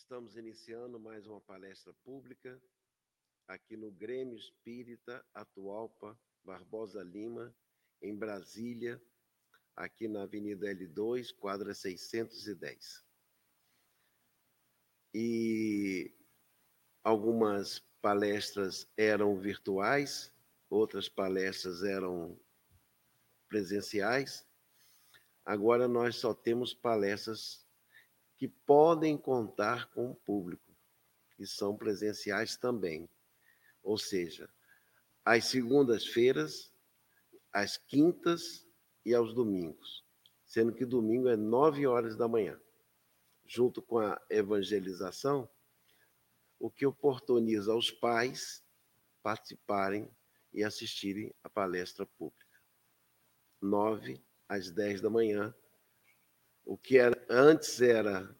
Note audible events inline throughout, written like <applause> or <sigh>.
Estamos iniciando mais uma palestra pública aqui no Grêmio Espírita Atualpa Barbosa Lima, em Brasília, aqui na Avenida L2, quadra 610. E algumas palestras eram virtuais, outras palestras eram presenciais. Agora nós só temos palestras que podem contar com o público, que são presenciais também. Ou seja, às segundas-feiras, às quintas e aos domingos, sendo que domingo é nove horas da manhã. Junto com a evangelização, o que oportuniza aos pais participarem e assistirem à palestra pública. Nove às dez da manhã, o que era, antes era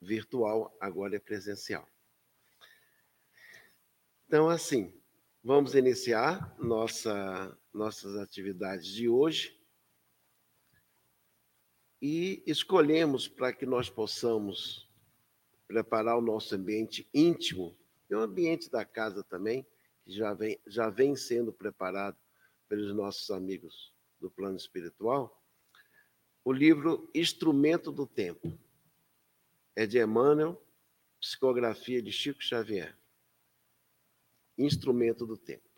virtual, agora é presencial. Então, assim, vamos iniciar nossa, nossas atividades de hoje e escolhemos para que nós possamos preparar o nosso ambiente íntimo e o ambiente da casa também, que já vem, já vem sendo preparado pelos nossos amigos do plano espiritual o livro Instrumento do Tempo. É de Emmanuel, psicografia de Chico Xavier. Instrumento do Tempo.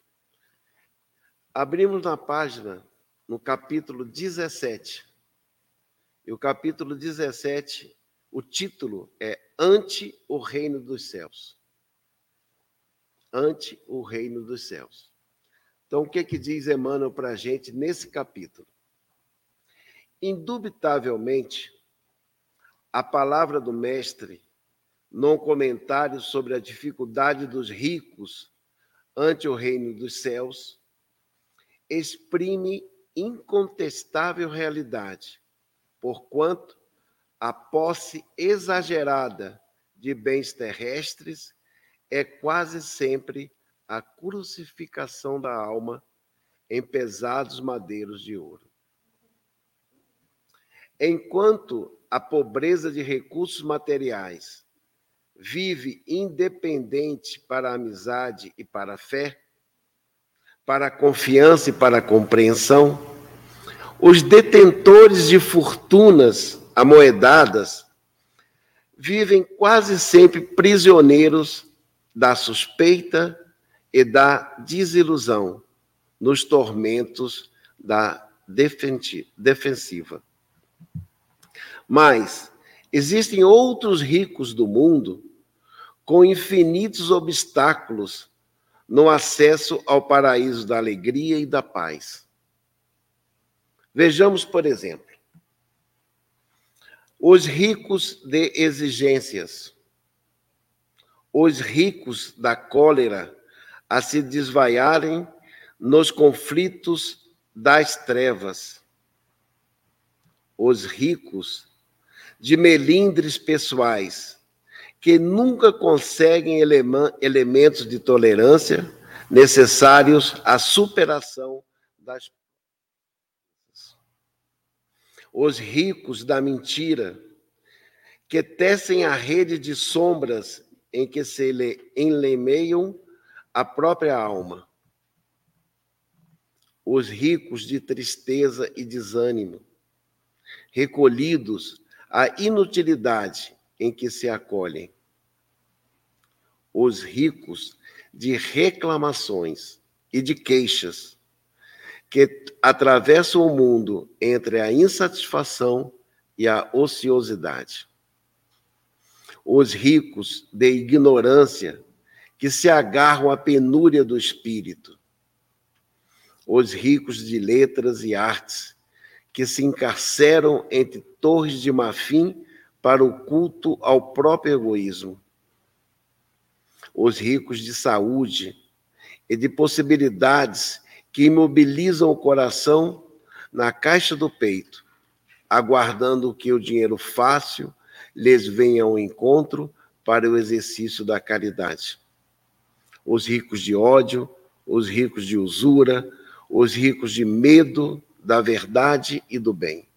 Abrimos na página, no capítulo 17. E o capítulo 17, o título é Ante o Reino dos Céus. Ante o Reino dos Céus. Então, o que, que diz Emmanuel para a gente nesse capítulo? Indubitavelmente, a palavra do Mestre, num comentário sobre a dificuldade dos ricos ante o reino dos céus, exprime incontestável realidade, porquanto a posse exagerada de bens terrestres é quase sempre a crucificação da alma em pesados madeiros de ouro. Enquanto a pobreza de recursos materiais vive independente para a amizade e para a fé, para a confiança e para a compreensão, os detentores de fortunas amoedadas vivem quase sempre prisioneiros da suspeita e da desilusão nos tormentos da defensiva. Mas existem outros ricos do mundo com infinitos obstáculos no acesso ao paraíso da alegria e da paz. Vejamos, por exemplo, os ricos de exigências, os ricos da cólera a se desvaiarem nos conflitos das trevas, os ricos de melindres pessoais, que nunca conseguem elementos de tolerância necessários à superação das os ricos da mentira, que tecem a rede de sombras em que se enlemeiam a própria alma. Os ricos de tristeza e desânimo, recolhidos a inutilidade em que se acolhem. Os ricos de reclamações e de queixas, que atravessam o mundo entre a insatisfação e a ociosidade. Os ricos de ignorância, que se agarram à penúria do espírito. Os ricos de letras e artes, que se encarceram entre torres de marfim para o culto ao próprio egoísmo. Os ricos de saúde e de possibilidades que imobilizam o coração na caixa do peito, aguardando que o dinheiro fácil lhes venha ao encontro para o exercício da caridade. Os ricos de ódio, os ricos de usura, os ricos de medo da verdade e do bem.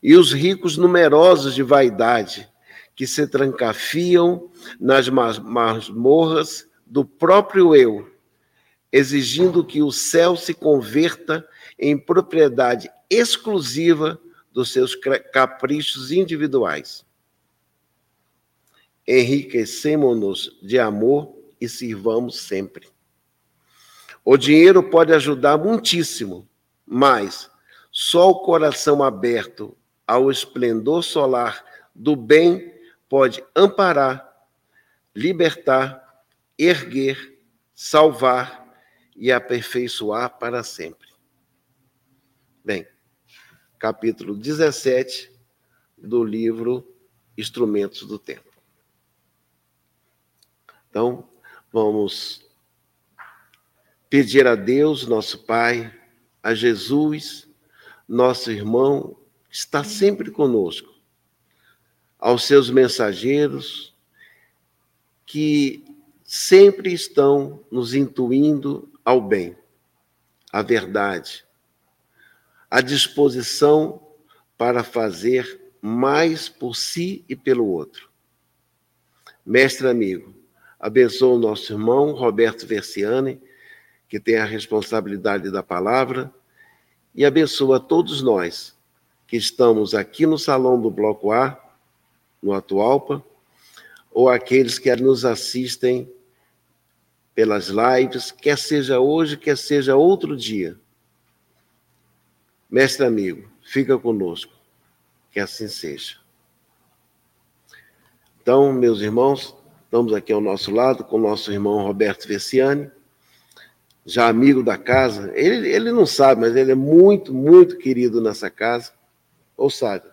E os ricos numerosos de vaidade, que se trancafiam nas masmorras do próprio eu, exigindo que o céu se converta em propriedade exclusiva dos seus caprichos individuais. Enriquecemos-nos de amor e sirvamos sempre. O dinheiro pode ajudar muitíssimo, mas só o coração aberto ao esplendor solar do bem pode amparar, libertar, erguer, salvar e aperfeiçoar para sempre. Bem, capítulo 17 do livro Instrumentos do Tempo. Então, vamos pedir a Deus, nosso Pai, a Jesus, nosso irmão, está sempre conosco, aos seus mensageiros, que sempre estão nos intuindo ao bem, à verdade, à disposição para fazer mais por si e pelo outro. Mestre amigo, abençoa o nosso irmão Roberto Versiani, que tem a responsabilidade da palavra, e abençoa todos nós que estamos aqui no salão do Bloco A, no Atualpa, ou aqueles que nos assistem pelas lives, quer seja hoje, quer seja outro dia. Mestre amigo, fica conosco, que assim seja. Então, meus irmãos, estamos aqui ao nosso lado com o nosso irmão Roberto Vessiani, já amigo da casa. Ele, ele não sabe, mas ele é muito, muito querido nessa casa. Ou sabe?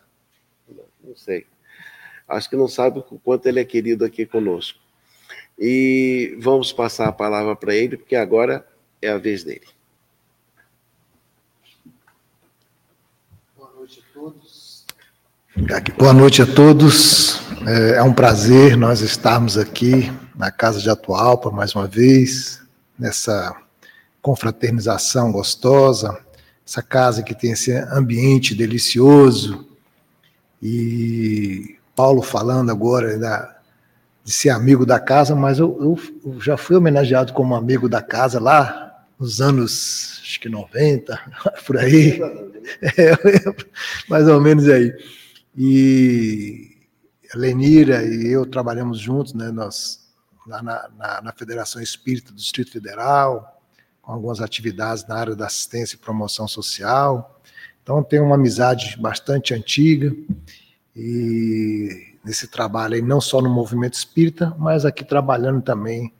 Não sei. Acho que não sabe o quanto ele é querido aqui conosco. E vamos passar a palavra para ele, porque agora é a vez dele. Boa noite a todos. Boa noite a todos. É, é um prazer nós estarmos aqui na Casa de Atualpa mais uma vez, nessa confraternização gostosa, essa casa que tem esse ambiente delicioso. E Paulo falando agora da, de ser amigo da casa, mas eu, eu, eu, já fui homenageado como amigo da casa lá nos anos, acho que 90, <laughs> por aí. É, mais ou menos aí. E a Lenira e eu trabalhamos juntos, né, nós, lá na, na, na Federação Espírita do Distrito Federal, com algumas atividades na área da assistência e promoção social. Então, tem uma amizade bastante antiga e nesse trabalho aí, não só no movimento espírita, mas aqui trabalhando também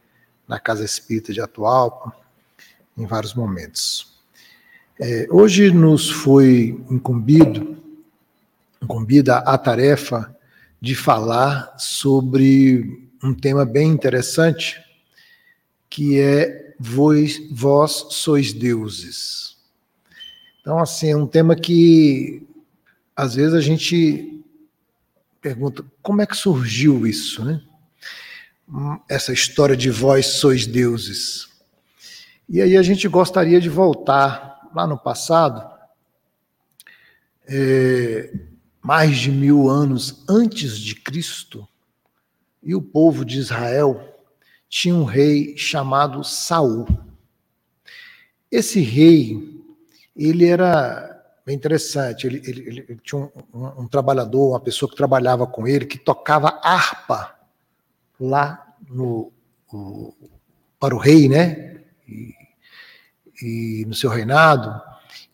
na Casa Espírita de Atualpa, em vários momentos. É, hoje nos foi incumbido, incumbida a tarefa de falar sobre um tema bem interessante, que é vós, vós sois deuses. Então, assim, é um tema que às vezes a gente pergunta como é que surgiu isso, né? Essa história de vós sois deuses. E aí a gente gostaria de voltar lá no passado, é, mais de mil anos antes de Cristo, e o povo de Israel tinha um rei chamado Saul. Esse rei, ele era interessante. Ele, ele, ele tinha um, um, um, trabalhador, uma pessoa que trabalhava com ele, que tocava harpa lá no, o, para o rei, né? E, e, no seu reinado,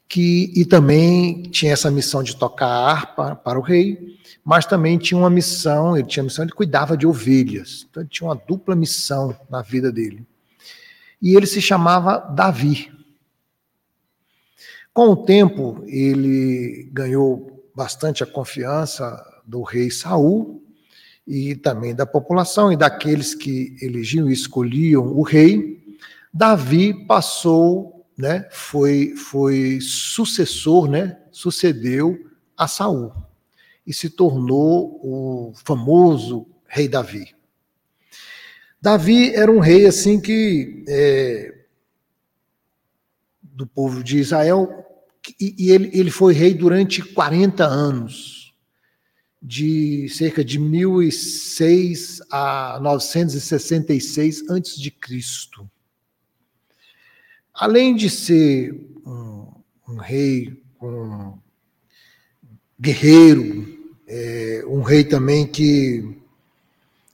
que e também tinha essa missão de tocar harpa para o rei, mas também tinha uma missão, ele tinha missão, ele cuidava de ovelhas. Então ele tinha uma dupla missão na vida dele. E ele se chamava Davi. Com o tempo, ele ganhou bastante a confiança do rei Saul e também da população e daqueles que elegiam e escolhiam o rei. Davi passou, né, foi foi sucessor, né, sucedeu a Saul e se tornou o famoso rei Davi. Davi era um rei assim que é, do povo de Israel e, ele, ele foi rei durante 40 anos. de cerca de 1006 a 966 antes de Cristo. Além de ser um, um rei um guerreiro, é, um rei também que,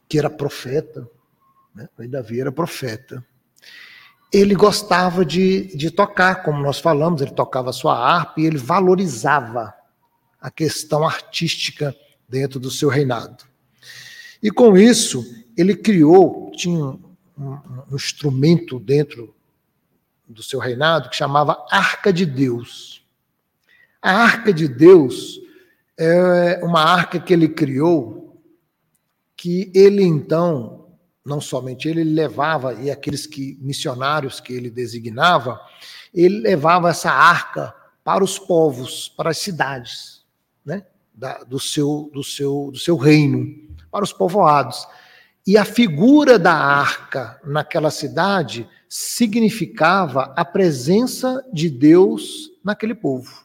que era profeta, né? o rei Davi era profeta. Ele gostava de, de tocar, como nós falamos, ele tocava sua harpa e ele valorizava a questão artística dentro do seu reinado. E com isso, ele criou, tinha um, um instrumento dentro do seu reinado que chamava Arca de Deus. A Arca de Deus é uma arca que ele criou, que ele então, não somente ele, ele levava, e aqueles que missionários que ele designava, ele levava essa arca para os povos, para as cidades, né? Da, do, seu, do, seu, do seu reino, para os povoados. E a figura da arca naquela cidade significava a presença de Deus naquele povo.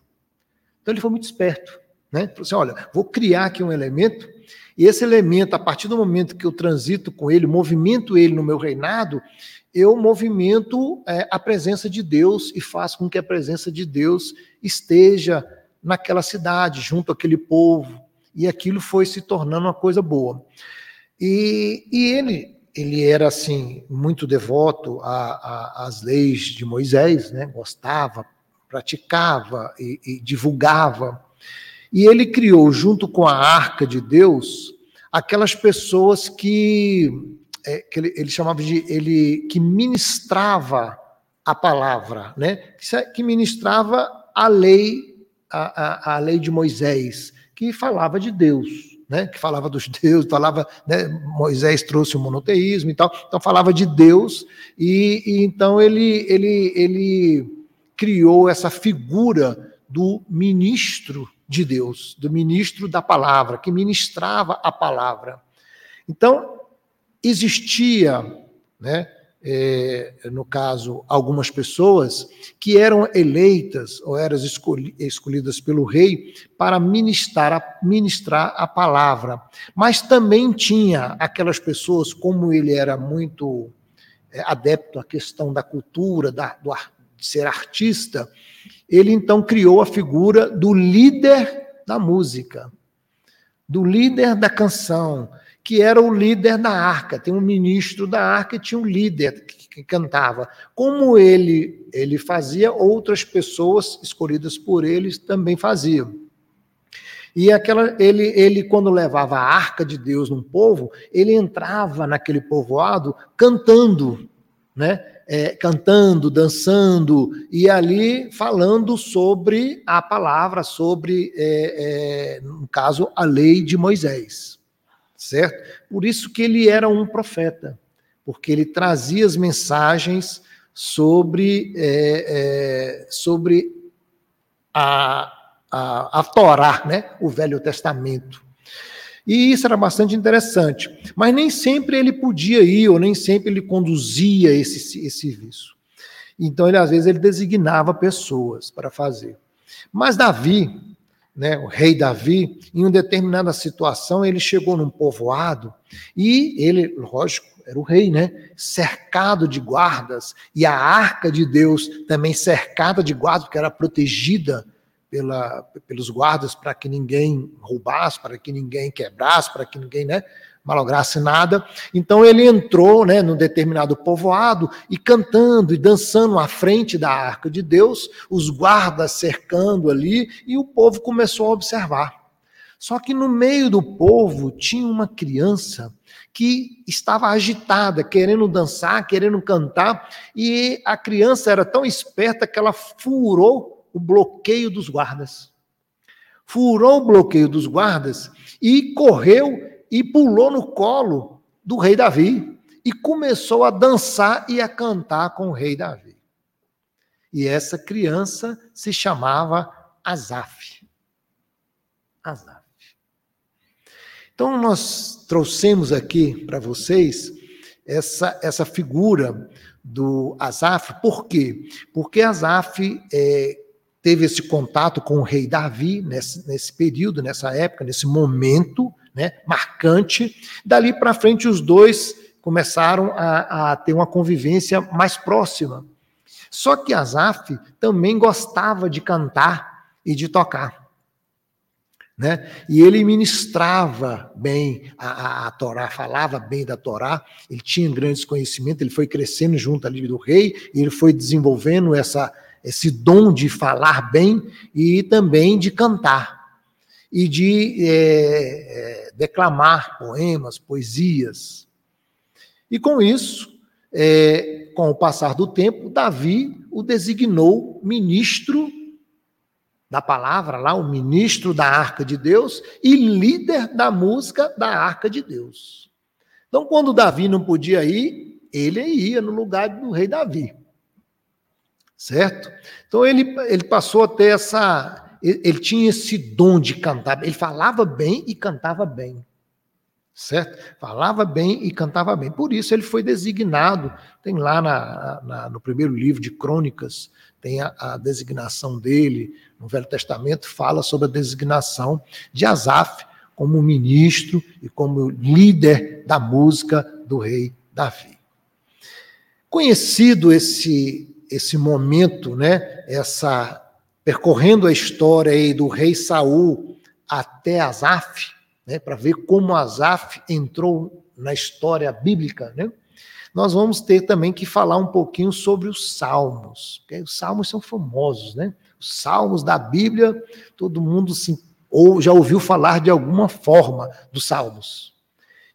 Então ele foi muito esperto. Né? Falou assim: olha, vou criar aqui um elemento, e esse elemento, a partir do momento que eu transito com ele, movimento ele no meu reinado, eu movimento é, a presença de Deus e faço com que a presença de Deus esteja naquela cidade, junto àquele povo, e aquilo foi se tornando uma coisa boa. E, e ele, ele era assim muito devoto às leis de Moisés, né? gostava, praticava e, e divulgava e ele criou, junto com a arca de Deus, aquelas pessoas que, é, que ele, ele, chamava de ele que ministrava a palavra, né? Que ministrava a lei, a, a, a lei de Moisés, que falava de Deus, né? Que falava dos <laughs> deuses, falava, né? Moisés trouxe o monoteísmo e tal, então falava de Deus e, e então ele ele ele criou essa figura do ministro de Deus, do ministro da palavra, que ministrava a palavra. Então, existia, né, é, no caso, algumas pessoas que eram eleitas ou eram escolhidas pelo rei para ministrar ministrar a palavra. Mas também tinha aquelas pessoas, como ele era muito é, adepto à questão da cultura, da, do, de ser artista, ele então criou a figura do líder da música, do líder da canção, que era o líder da arca. Tem um ministro da arca e tinha um líder que, que cantava. Como ele ele fazia, outras pessoas escolhidas por eles também faziam. E aquela, ele, ele, quando levava a arca de Deus num povo, ele entrava naquele povoado cantando, né? é, cantando, dançando, e ali falando sobre a palavra, sobre, é, é, no caso, a lei de Moisés. Certo? Por isso que ele era um profeta, porque ele trazia as mensagens sobre, é, é, sobre a, a, a Torá, né? o Velho Testamento. E isso era bastante interessante. Mas nem sempre ele podia ir, ou nem sempre ele conduzia esse, esse serviço. Então, ele, às vezes, ele designava pessoas para fazer. Mas Davi, né, o rei Davi, em uma determinada situação, ele chegou num povoado e ele, lógico, era o rei, né? Cercado de guardas, e a arca de Deus também cercada de guardas, porque era protegida pela, pelos guardas para que ninguém roubasse, para que ninguém quebrasse, para que ninguém né, malograsse nada. Então ele entrou né, num determinado povoado e cantando e dançando à frente da arca de Deus, os guardas cercando ali, e o povo começou a observar. Só que no meio do povo tinha uma criança que estava agitada, querendo dançar, querendo cantar, e a criança era tão esperta que ela furou o bloqueio dos guardas. Furou o bloqueio dos guardas e correu e pulou no colo do rei Davi e começou a dançar e a cantar com o rei Davi. E essa criança se chamava Azaf. Azaf. Então nós trouxemos aqui para vocês essa, essa figura do Azaf, por quê? Porque Azaf é, teve esse contato com o rei Davi nesse, nesse período, nessa época, nesse momento né, marcante. Dali para frente, os dois começaram a, a ter uma convivência mais próxima. Só que Asaf também gostava de cantar e de tocar. Né? E ele ministrava bem a, a, a, Torá, falava bem da Torá, ele tinha grandes conhecimentos, ele foi crescendo junto ali do rei, e ele foi desenvolvendo essa, esse dom de falar bem e também de cantar, e de é, é, declamar poemas, poesias. E com isso, é, com o passar do tempo, Davi o designou ministro da palavra lá, o ministro da arca de Deus e líder da música da arca de Deus. Então, quando Davi não podia ir, ele ia no lugar do rei Davi. Certo? Então, ele, ele passou a ter essa. Ele, tinha esse dom de cantar. Ele falava bem e cantava bem certo? Falava bem e cantava bem. Por isso ele foi designado. Tem lá na, na, no primeiro livro de Crônicas, tem a, a, designação dele. No Velho Testamento fala sobre a designação de Asaf como ministro e como líder da música do rei Davi. Conhecido esse esse momento, né? Essa percorrendo a história aí do rei Saul até Asaf, né, para ver como Asaf entrou na história bíblica, né? Nós vamos ter também que falar um pouquinho sobre os salmos. Os salmos são famosos, né? Os salmos da Bíblia, todo mundo se, ou já ouviu falar de alguma forma dos salmos.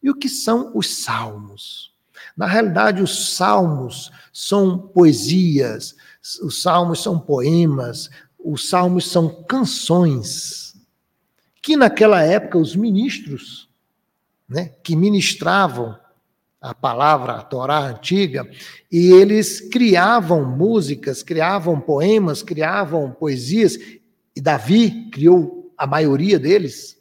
E o que são os salmos? Na realidade, os salmos são poesias, os salmos são poemas, os salmos são canções que naquela época os ministros, né, que ministravam a palavra, a Torá antiga, e eles criavam músicas, criavam poemas, criavam poesias, e Davi criou a maioria deles,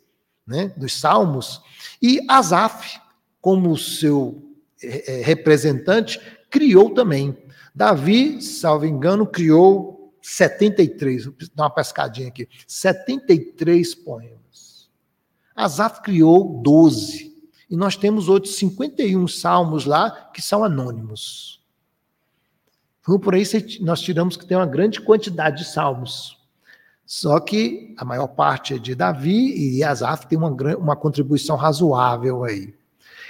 né, dos salmos, e Asaf, como seu é, representante, criou também. Davi, salvo engano, criou 73, vou dar uma pescadinha aqui, 73 poemas. Asaf criou 12. E nós temos outros 51 salmos lá que são anônimos. Então, por aí nós tiramos que tem uma grande quantidade de salmos. Só que a maior parte é de Davi e Asaf tem uma, uma contribuição razoável aí.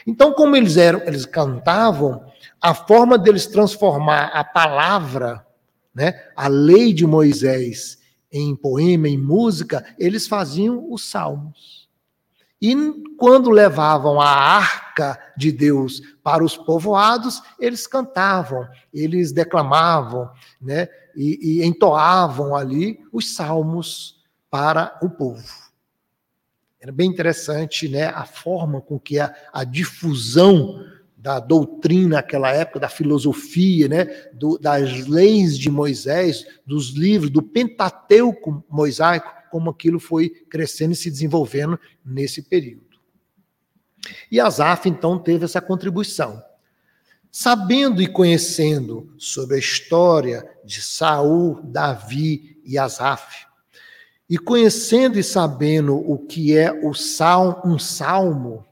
Então, como eles eram, eles cantavam, a forma deles transformar a palavra, né, a lei de Moisés, em poema, em música, eles faziam os salmos. E quando levavam a arca de Deus para os povoados, eles cantavam, eles declamavam, né? E, e entoavam ali os salmos para o povo. Era bem interessante, né? A forma com que a, a difusão da doutrina naquela época, da filosofia, né, do, das leis de Moisés, dos livros, do Pentateuco mosaico, como aquilo foi crescendo e se desenvolvendo nesse período. E Asaf, então, teve essa contribuição. Sabendo e conhecendo sobre a história de Saul, Davi e Asaf, e conhecendo e sabendo o que é o salmo, um salmo,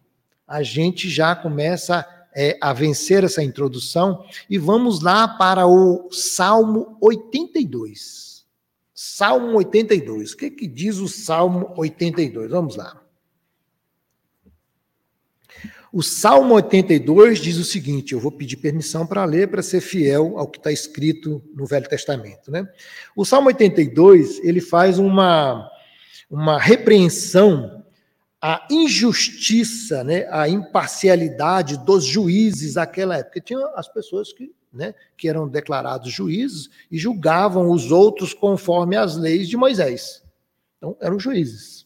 a gente já começa é, a vencer essa introdução e vamos lá para o Salmo 82. Salmo 82. O que, que diz o Salmo 82? Vamos lá. O Salmo 82 diz o seguinte: eu vou pedir permissão para ler, para ser fiel ao que está escrito no Velho Testamento. Né? O Salmo 82 ele faz uma, uma repreensão à injustiça, né, à imparcialidade dos juízes daquela época. Tinha as pessoas que né, que eram declarados juízes e julgavam os outros conforme as leis de Moisés. Então, eram juízes.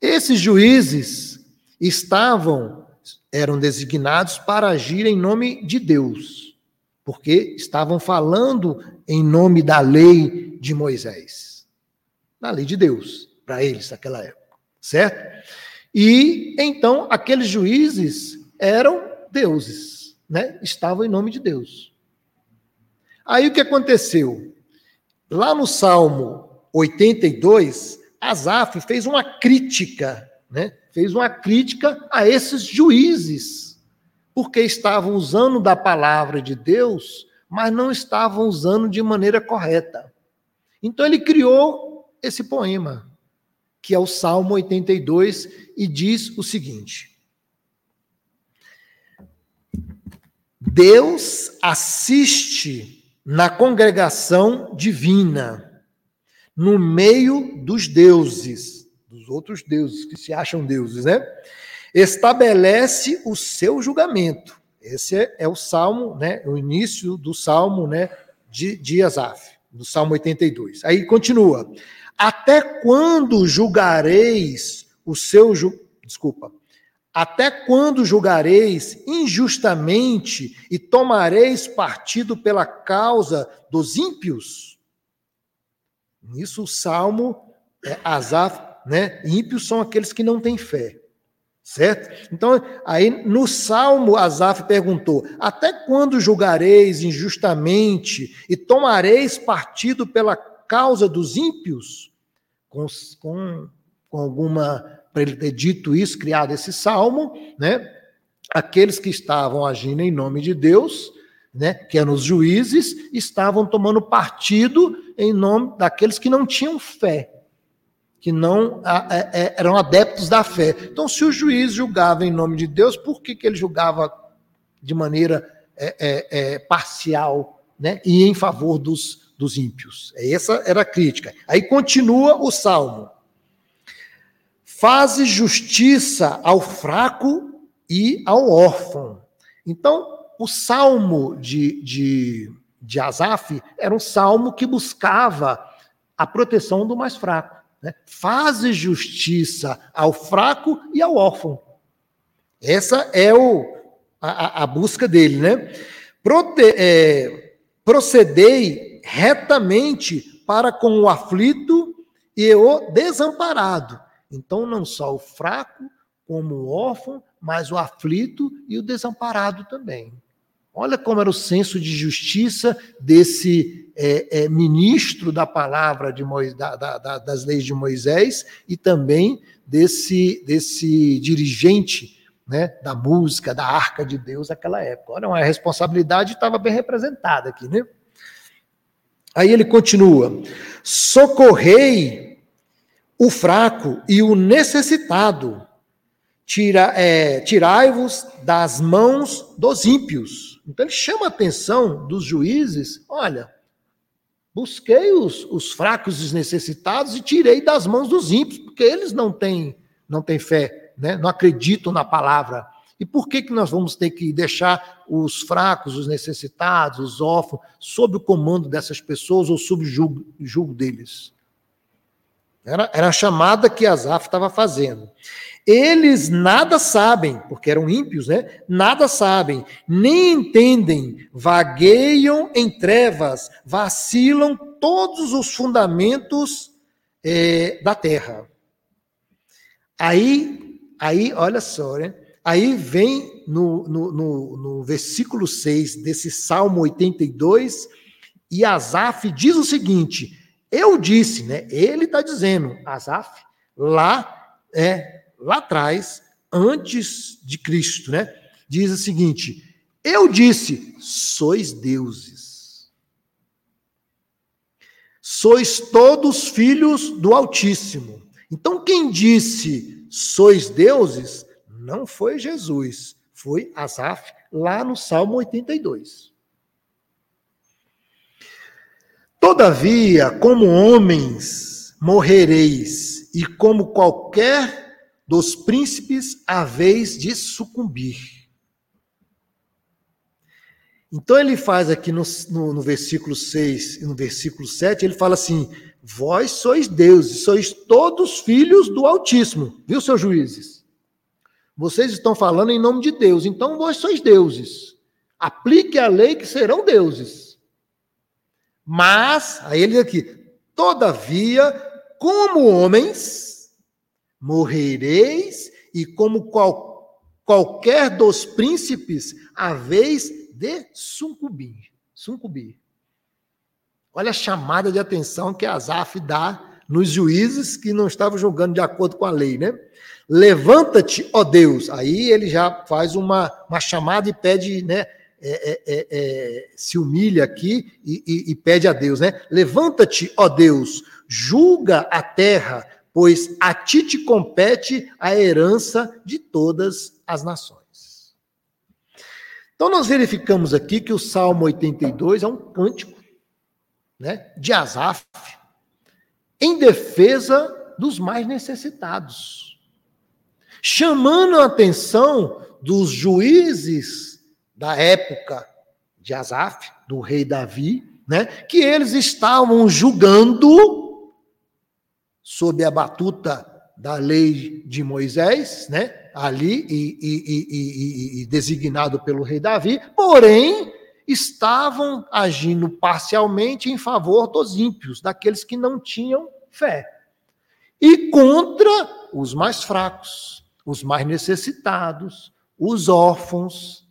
Esses juízes estavam, eram designados para agir em nome de Deus, porque estavam falando em nome da lei de Moisés, da lei de Deus, para eles naquela época, certo? E então aqueles juízes eram deuses né, estavam em nome de Deus. Aí o que aconteceu? Lá no Salmo 82, Asaf fez uma crítica, né? Fez uma crítica a esses juízes, porque estavam usando da palavra de Deus, mas não estavam usando de maneira correta. Então ele criou esse poema, que é o Salmo 82, e diz o seguinte: Deus assiste na congregação divina no meio dos deuses, dos outros deuses que se acham deuses, né? Estabelece o seu julgamento. Esse é, o salmo, né? O início do salmo, né? De, de Asaf, do salmo 82. Aí continua. Até quando julgareis o seu ju... desculpa? Até quando julgareis injustamente e tomareis partido pela causa dos ímpios? Nisso o salmo, é, Asaf, né? Ímpios são aqueles que não têm fé. Certo? Então, aí no salmo, Asaf perguntou: Até quando julgareis injustamente e tomareis partido pela causa dos ímpios? Com, com, com alguma. Para ele ter dito isso, criado esse salmo, né? Aqueles que estavam agindo em nome de Deus né, que eram os juízes, estavam tomando partido em nome daqueles que não tinham fé, que não é, é, eram adeptos da fé. Então, se o juiz julgava em nome de Deus, por que, que ele julgava de maneira é, é, é parcial né, e em favor dos, dos ímpios? Essa era a crítica. Aí continua o salmo. Faze justiça ao fraco e ao órfão. Então, o salmo de, de, de Asaf era um salmo que buscava a proteção do mais fraco. Né? Faze justiça ao fraco e ao órfão. Essa é o, a, a busca dele, né? Prote, é, procedei retamente para com o aflito e o desamparado. Então, não só o fraco, como o órfão, mas o aflito e o desamparado também. Olha como era o senso de justiça desse é, é, ministro da palavra de da, da, das leis de Moisés e também desse, desse dirigente né, da música, da arca de Deus naquela época. Olha, uma responsabilidade estava bem representada aqui, né? Aí ele continua: socorrei o fraco e o necessitado, tira, é, tirai-vos das mãos dos ímpios então ele chama a atenção dos juízes: olha, busquei os, os fracos e os necessitados e tirei das mãos dos ímpios, porque eles não têm, não têm fé, né? não acreditam na palavra. E por que, que nós vamos ter que deixar os fracos, os necessitados, os órfãos, sob o comando dessas pessoas ou sob o julgo, julgo deles? Era, era a chamada que Asaf estava fazendo. Eles nada sabem, porque eram ímpios, né? Nada sabem, nem entendem, vagueiam em trevas, vacilam todos os fundamentos é, da terra. Aí, aí, olha só, né? Aí vem no, no, no, no versículo 6 desse Salmo 82, e Asaf diz o seguinte: Eu disse, né? Ele está dizendo, Asaf, lá é lá atrás, antes de Cristo, né? Diz o seguinte: Eu disse, sois deuses. Sois todos filhos do Altíssimo. Então, quem disse sois deuses não foi Jesus, foi Asaf, lá no Salmo 82. Todavia, como homens morrereis, e como qualquer dos príncipes a vez de sucumbir. Então ele faz aqui no, no, no, versículo 6 e no versículo 7, ele fala assim: Vós sois deuses, sois todos filhos do Altíssimo, viu, seus juízes? Vocês estão falando em nome de Deus, então vós sois deuses. Aplique a lei que serão deuses. Mas, aí ele aqui, todavia, como homens, morrereis, e como qual, qualquer dos príncipes, a vez de sucumbir. sucumbir. Olha a chamada de atenção que Asaf dá nos juízes que não estavam julgando de acordo com a lei, né? Levanta-te, ó Deus. Aí ele já faz uma, uma chamada e pede, né? É, é, é, é se humilha aqui e, e, e pede a Deus, né? Levanta-te, ó Deus, julga a terra, pois a ti te compete a herança de todas as nações. Então, nós verificamos aqui que o Salmo 82 é um cântico né, de Asaf em defesa dos mais necessitados, chamando a atenção dos juízes da época de Asaf, do rei Davi, né, que eles estavam julgando sob a batuta da lei de Moisés, né, ali e, e, e, e, designado pelo rei Davi, porém estavam agindo parcialmente em favor dos ímpios, daqueles que não tinham fé, e contra os mais fracos, os mais necessitados, os órfãos,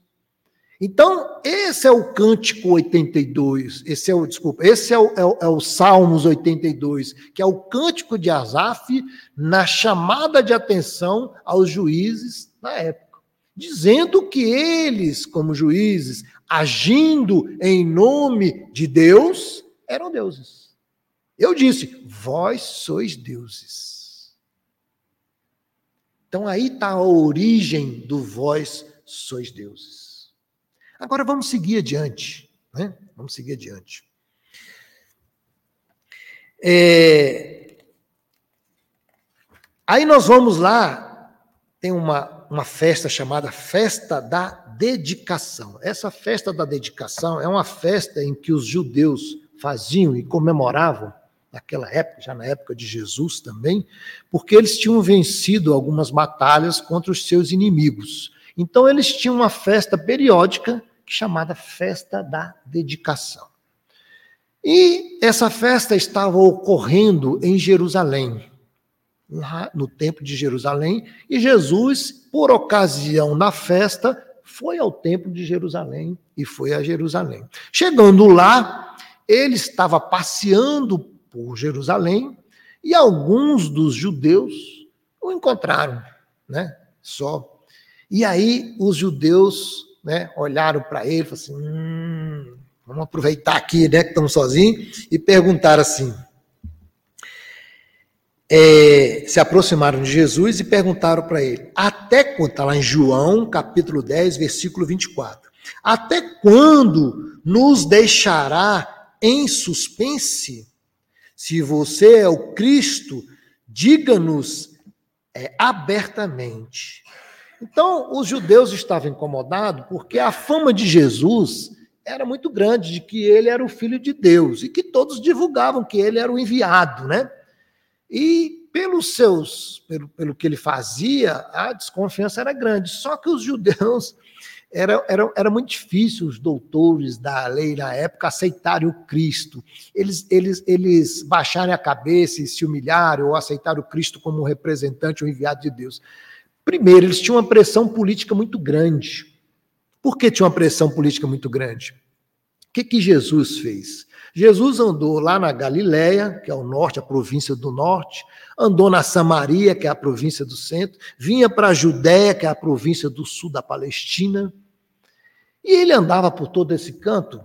então, esse é o Cântico 82, esse é o, desculpa, esse é o, é o, é o Salmos 82, que é o cântico de Asaf na chamada de atenção aos juízes na época, dizendo que eles, como juízes, agindo em nome de Deus, eram deuses. Eu disse, vós sois deuses. Então aí está a origem do vós sois deuses. Agora vamos seguir adiante. Né? Vamos seguir adiante. É... Aí nós vamos lá, tem uma, uma festa chamada Festa da Dedicação. Essa festa da dedicação é uma festa em que os judeus faziam e comemoravam naquela época, já na época de Jesus também, porque eles tinham vencido algumas batalhas contra os seus inimigos. Então eles tinham uma festa periódica chamada Festa da Dedicação. E essa festa estava ocorrendo em Jerusalém, lá no Templo de Jerusalém, e Jesus, por ocasião da festa, foi ao Templo de Jerusalém e foi a Jerusalém. Chegando lá, ele estava passeando por Jerusalém e alguns dos judeus o encontraram, né? Só. E aí os judeus né, olharam para ele falaram assim: hum, vamos aproveitar aqui, né, que estamos sozinhos, e perguntaram assim. É, se aproximaram de Jesus e perguntaram para ele, até quando, está lá em João, capítulo 10, versículo 24, até quando nos deixará em suspense? Se você é o Cristo, diga-nos é, abertamente. Então, os judeus estavam incomodados porque a fama de Jesus era muito grande, de que ele era o filho de Deus, e que todos divulgavam que ele era o enviado, né? E pelos seus, pelo, pelo que ele fazia, a desconfiança era grande. Só que os judeus era, era, era muito difícil os doutores da lei na época aceitarem o Cristo. Eles, eles, eles baixarem a cabeça e se humilharem ou aceitar o Cristo como representante ou enviado de Deus. Primeiro, eles tinham uma pressão política muito grande. Por que tinha uma pressão política muito grande? O que, que Jesus fez? Jesus andou lá na Galiléia, que é o norte, a província do norte, andou na Samaria, que é a província do centro, vinha para a Judéia, que é a província do sul da Palestina, e ele andava por todo esse canto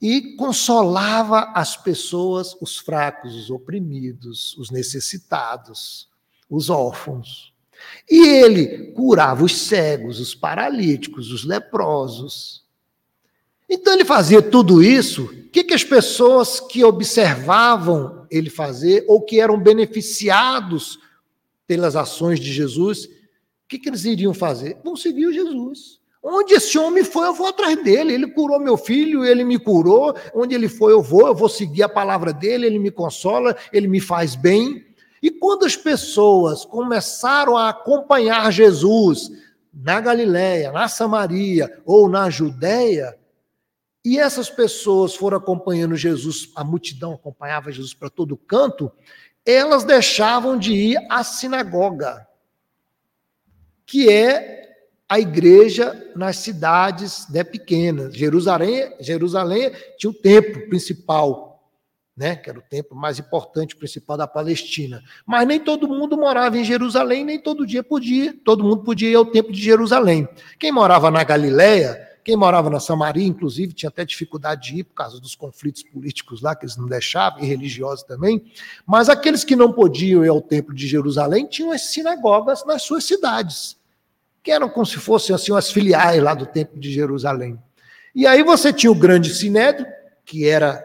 e consolava as pessoas, os fracos, os oprimidos, os necessitados, os órfãos. E ele curava os cegos, os paralíticos, os leprosos. Então ele fazia tudo isso. O que, que as pessoas que observavam ele fazer, ou que eram beneficiados pelas ações de Jesus, o que, que eles iriam fazer? Vão seguir o Jesus. Onde esse homem foi, eu vou atrás dele. Ele curou meu filho, ele me curou. Onde ele foi, eu vou, eu vou seguir a palavra dele, ele me consola, ele me faz bem. E quando as pessoas começaram a acompanhar Jesus na Galiléia, na Samaria ou na Judéia, e essas pessoas foram acompanhando Jesus, a multidão acompanhava Jesus para todo canto, elas deixavam de ir à sinagoga, que é a igreja nas cidades né, pequenas. Jerusalém, Jerusalém tinha o templo principal, né, que era o templo mais importante, principal da Palestina. Mas nem todo mundo morava em Jerusalém, nem todo dia podia, todo mundo podia ir ao templo de Jerusalém. Quem morava na Galiléia, quem morava na Samaria, inclusive, tinha até dificuldade de ir por causa dos conflitos políticos lá, que eles não deixavam, e religiosos também. Mas aqueles que não podiam ir ao templo de Jerusalém tinham as sinagogas nas suas cidades, que eram como se fossem assim, as filiais lá do templo de Jerusalém. E aí você tinha o grande sinédrio, que era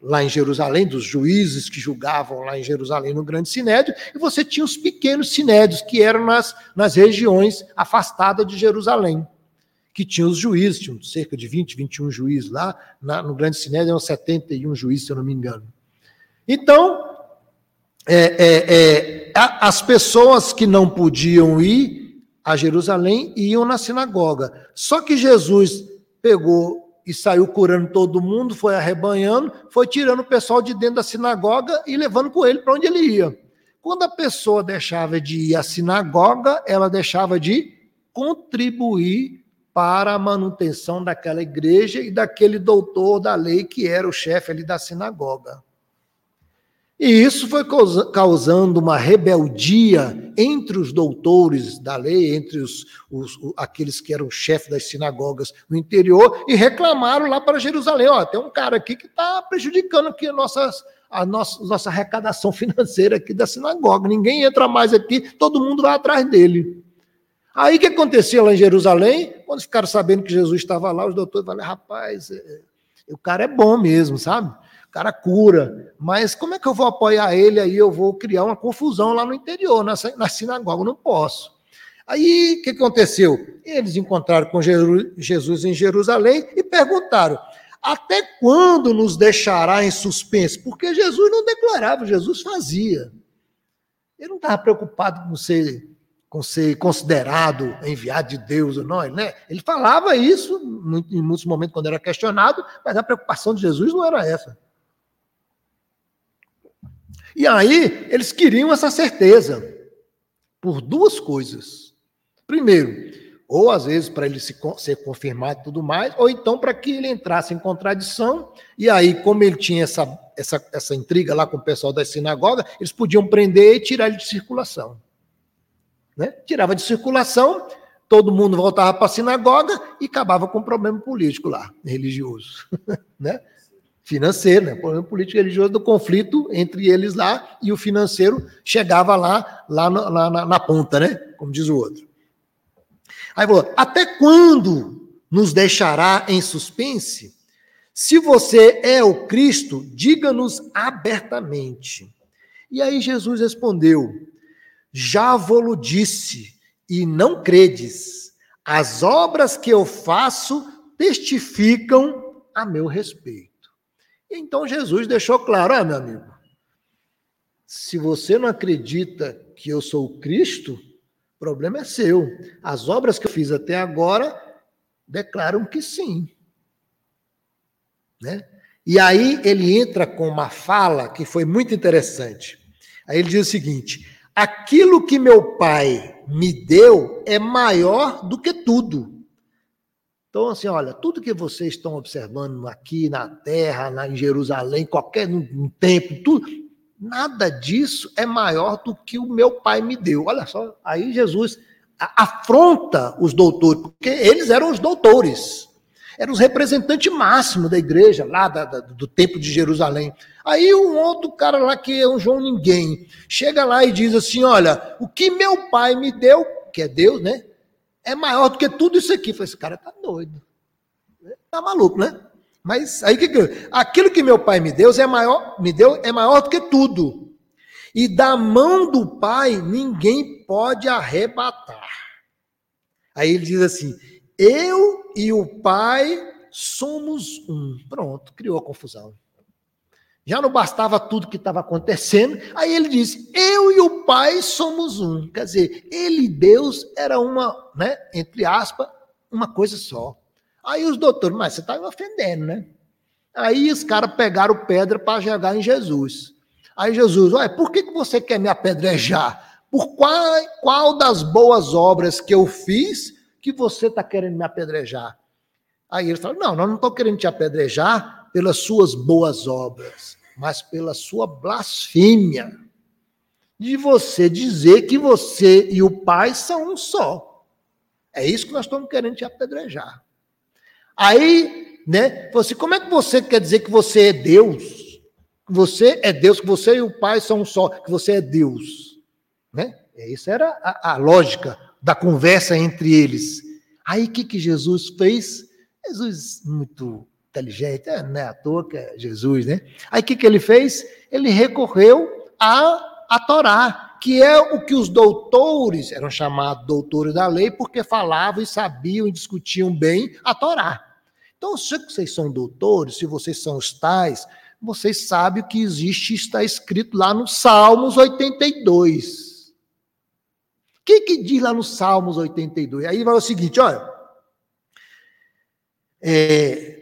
lá em Jerusalém, dos juízes que julgavam lá em Jerusalém no grande sinédrio, e você tinha os pequenos sinédrios, que eram nas, nas regiões afastadas de Jerusalém, que tinham os juízes, tinham cerca de 20, 21 juízes lá, na, no grande sinédrio eram 71 juízes, se eu não me engano. Então, é, é, é, as pessoas que não podiam ir a Jerusalém iam na sinagoga. Só que Jesus pegou e saiu curando todo mundo, foi arrebanhando, foi tirando o pessoal de dentro da sinagoga e levando com ele para onde ele ia. Quando a pessoa deixava de ir à sinagoga, ela deixava de contribuir para a manutenção daquela igreja e daquele doutor da lei que era o chefe ali da sinagoga. E isso foi causando uma rebeldia entre os doutores da lei, entre os, os aqueles que eram chefes das sinagogas no interior, e reclamaram lá para Jerusalém: ó, tem um cara aqui que está prejudicando aqui a, nossas, a nossa, nossa arrecadação financeira aqui da sinagoga. Ninguém entra mais aqui, todo mundo vai atrás dele. Aí o que acontecia lá em Jerusalém? Quando ficaram sabendo que Jesus estava lá, os doutores falaram: rapaz, é, o cara é bom mesmo, sabe? Cara cura, mas como é que eu vou apoiar ele aí? Eu vou criar uma confusão lá no interior, na, na sinagoga, não posso. Aí o que aconteceu? Eles encontraram com Jesus em Jerusalém e perguntaram: até quando nos deixará em suspense? Porque Jesus não declarava, Jesus fazia. Ele não estava preocupado com ser, com ser considerado enviado de Deus ou não, né? Ele falava isso em muitos momentos quando era questionado, mas a preocupação de Jesus não era essa. E aí, eles queriam essa certeza por duas coisas. Primeiro, ou às vezes para ele se, ser confirmado e tudo mais, ou então para que ele entrasse em contradição, e aí, como ele tinha essa, essa, essa intriga lá com o pessoal da sinagoga, eles podiam prender e tirar ele de circulação. Né? Tirava de circulação, todo mundo voltava para a sinagoga e acabava com um problema político lá, religioso. <laughs> né? Financeiro, né? o problema político religioso do conflito entre eles lá e o financeiro chegava lá, lá, lá na, na, ponta, né? Como diz o outro. Aí falou: até quando nos deixará em suspense? Se você é o Cristo, diga-nos abertamente. E aí Jesus respondeu: Já vou-lo disse, e não credes. As obras que eu faço testificam a meu respeito. Então Jesus deixou claro: ah, meu amigo, se você não acredita que eu sou o Cristo, o problema é seu. As obras que eu fiz até agora declaram que sim. Né? E aí ele entra com uma fala que foi muito interessante. Aí ele diz o seguinte: aquilo que meu pai me deu é maior do que tudo. Então, assim, olha, tudo que vocês estão observando aqui na terra, lá em Jerusalém, qualquer um templo, tudo, nada disso é maior do que o meu pai me deu. Olha só, aí Jesus afronta os doutores, porque eles eram os doutores, eram os representantes máximos da igreja, lá da, da, do templo de Jerusalém. Aí um outro cara lá que é um João Ninguém, chega lá e diz assim: Olha, o que meu pai me deu, que é Deus, né? É maior do que tudo isso aqui. Eu falei, esse cara tá doido. Tá maluco, né? Mas aí que, que aquilo que meu pai me deu é maior, me deu é maior do que tudo. E da mão do pai ninguém pode arrebatar. Aí ele diz assim: Eu e o pai somos um. Pronto, criou a confusão. Já não bastava tudo que estava acontecendo. Aí ele disse: Eu e o Pai somos um. Quer dizer, ele e Deus era uma, né, entre aspas, uma coisa só. Aí os doutores, mas você está me ofendendo, né? Aí os caras pegaram pedra para jogar em Jesus. Aí Jesus, olha, por que, que você quer me apedrejar? Por qual, qual das boas obras que eu fiz que você está querendo me apedrejar? Aí ele falou: Não, nós não estamos querendo te apedrejar pelas suas boas obras mas pela sua blasfêmia de você dizer que você e o Pai são um só. É isso que nós estamos querendo te apedrejar. Aí, né, você, como é que você quer dizer que você é Deus? Que você é Deus, que você e o Pai são um só, que você é Deus. Né? Essa era a, a lógica da conversa entre eles. Aí o que, que Jesus fez? Jesus, muito inteligente, é, não é à toa que é Jesus, né? Aí o que, que ele fez? Ele recorreu a, a Torá, que é o que os doutores, eram chamados doutores da lei, porque falavam e sabiam e discutiam bem a Torá. Então, se vocês são doutores, se vocês são os tais, vocês sabem que existe, está escrito lá no Salmos 82. O que, que diz lá no Salmos 82? Aí vai o seguinte: olha. É,